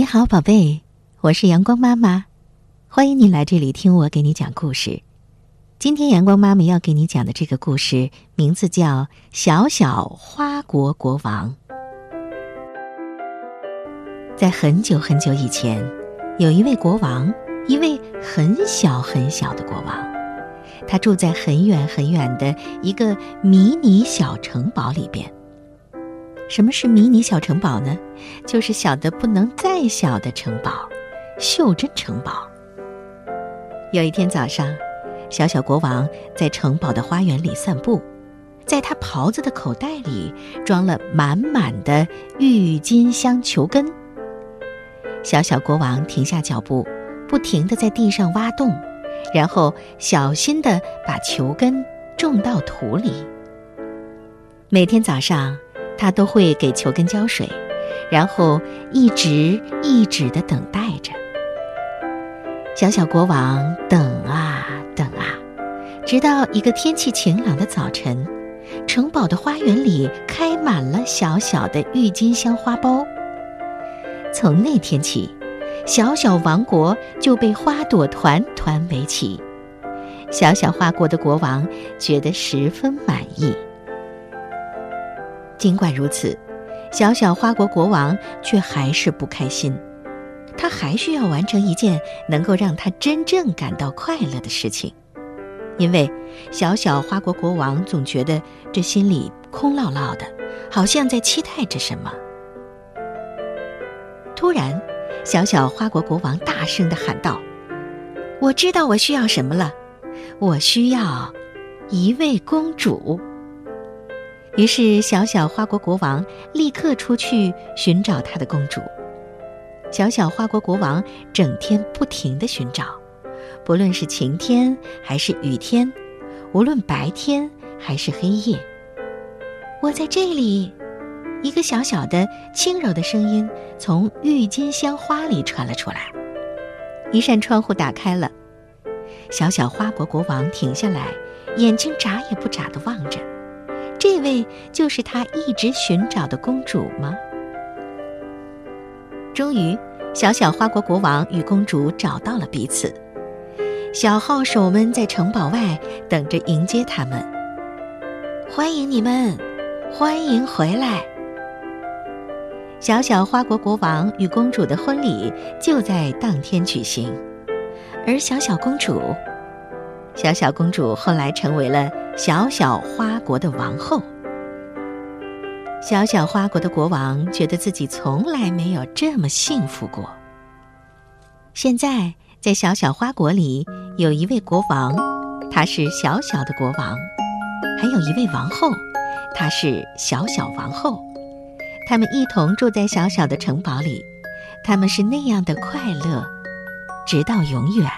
你好，宝贝，我是阳光妈妈，欢迎你来这里听我给你讲故事。今天阳光妈妈要给你讲的这个故事名字叫《小小花国国王》。在很久很久以前，有一位国王，一位很小很小的国王，他住在很远很远的一个迷你小城堡里边。什么是迷你小城堡呢？就是小的不能再小的城堡——袖珍城堡。有一天早上，小小国王在城堡的花园里散步，在他袍子的口袋里装了满满的郁金香球根。小小国王停下脚步，不停地在地上挖洞，然后小心地把球根种到土里。每天早上。他都会给球根浇水，然后一直一直的等待着。小小国王等啊等啊，直到一个天气晴朗的早晨，城堡的花园里开满了小小的郁金香花苞。从那天起，小小王国就被花朵团团围起。小小花国的国王觉得十分满意。尽管如此，小小花国国王却还是不开心。他还需要完成一件能够让他真正感到快乐的事情，因为小小花国国王总觉得这心里空落落的，好像在期待着什么。突然，小小花国国王大声的喊道：“我知道我需要什么了，我需要一位公主。”于是，小小花国国王立刻出去寻找他的公主。小小花国国王整天不停地寻找，不论是晴天还是雨天，无论白天还是黑夜。我在这里，一个小小的、轻柔的声音从郁金香花里传了出来。一扇窗户打开了，小小花国国王停下来，眼睛眨也不眨地望着。这位就是他一直寻找的公主吗？终于，小小花国国王与公主找到了彼此。小号手们在城堡外等着迎接他们。欢迎你们，欢迎回来！小小花国国王与公主的婚礼就在当天举行，而小小公主，小小公主后来成为了。小小花国的王后，小小花国的国王觉得自己从来没有这么幸福过。现在，在小小花国里，有一位国王，他是小小的国王；还有一位王后，她是小小王后。他们一同住在小小的城堡里，他们是那样的快乐，直到永远。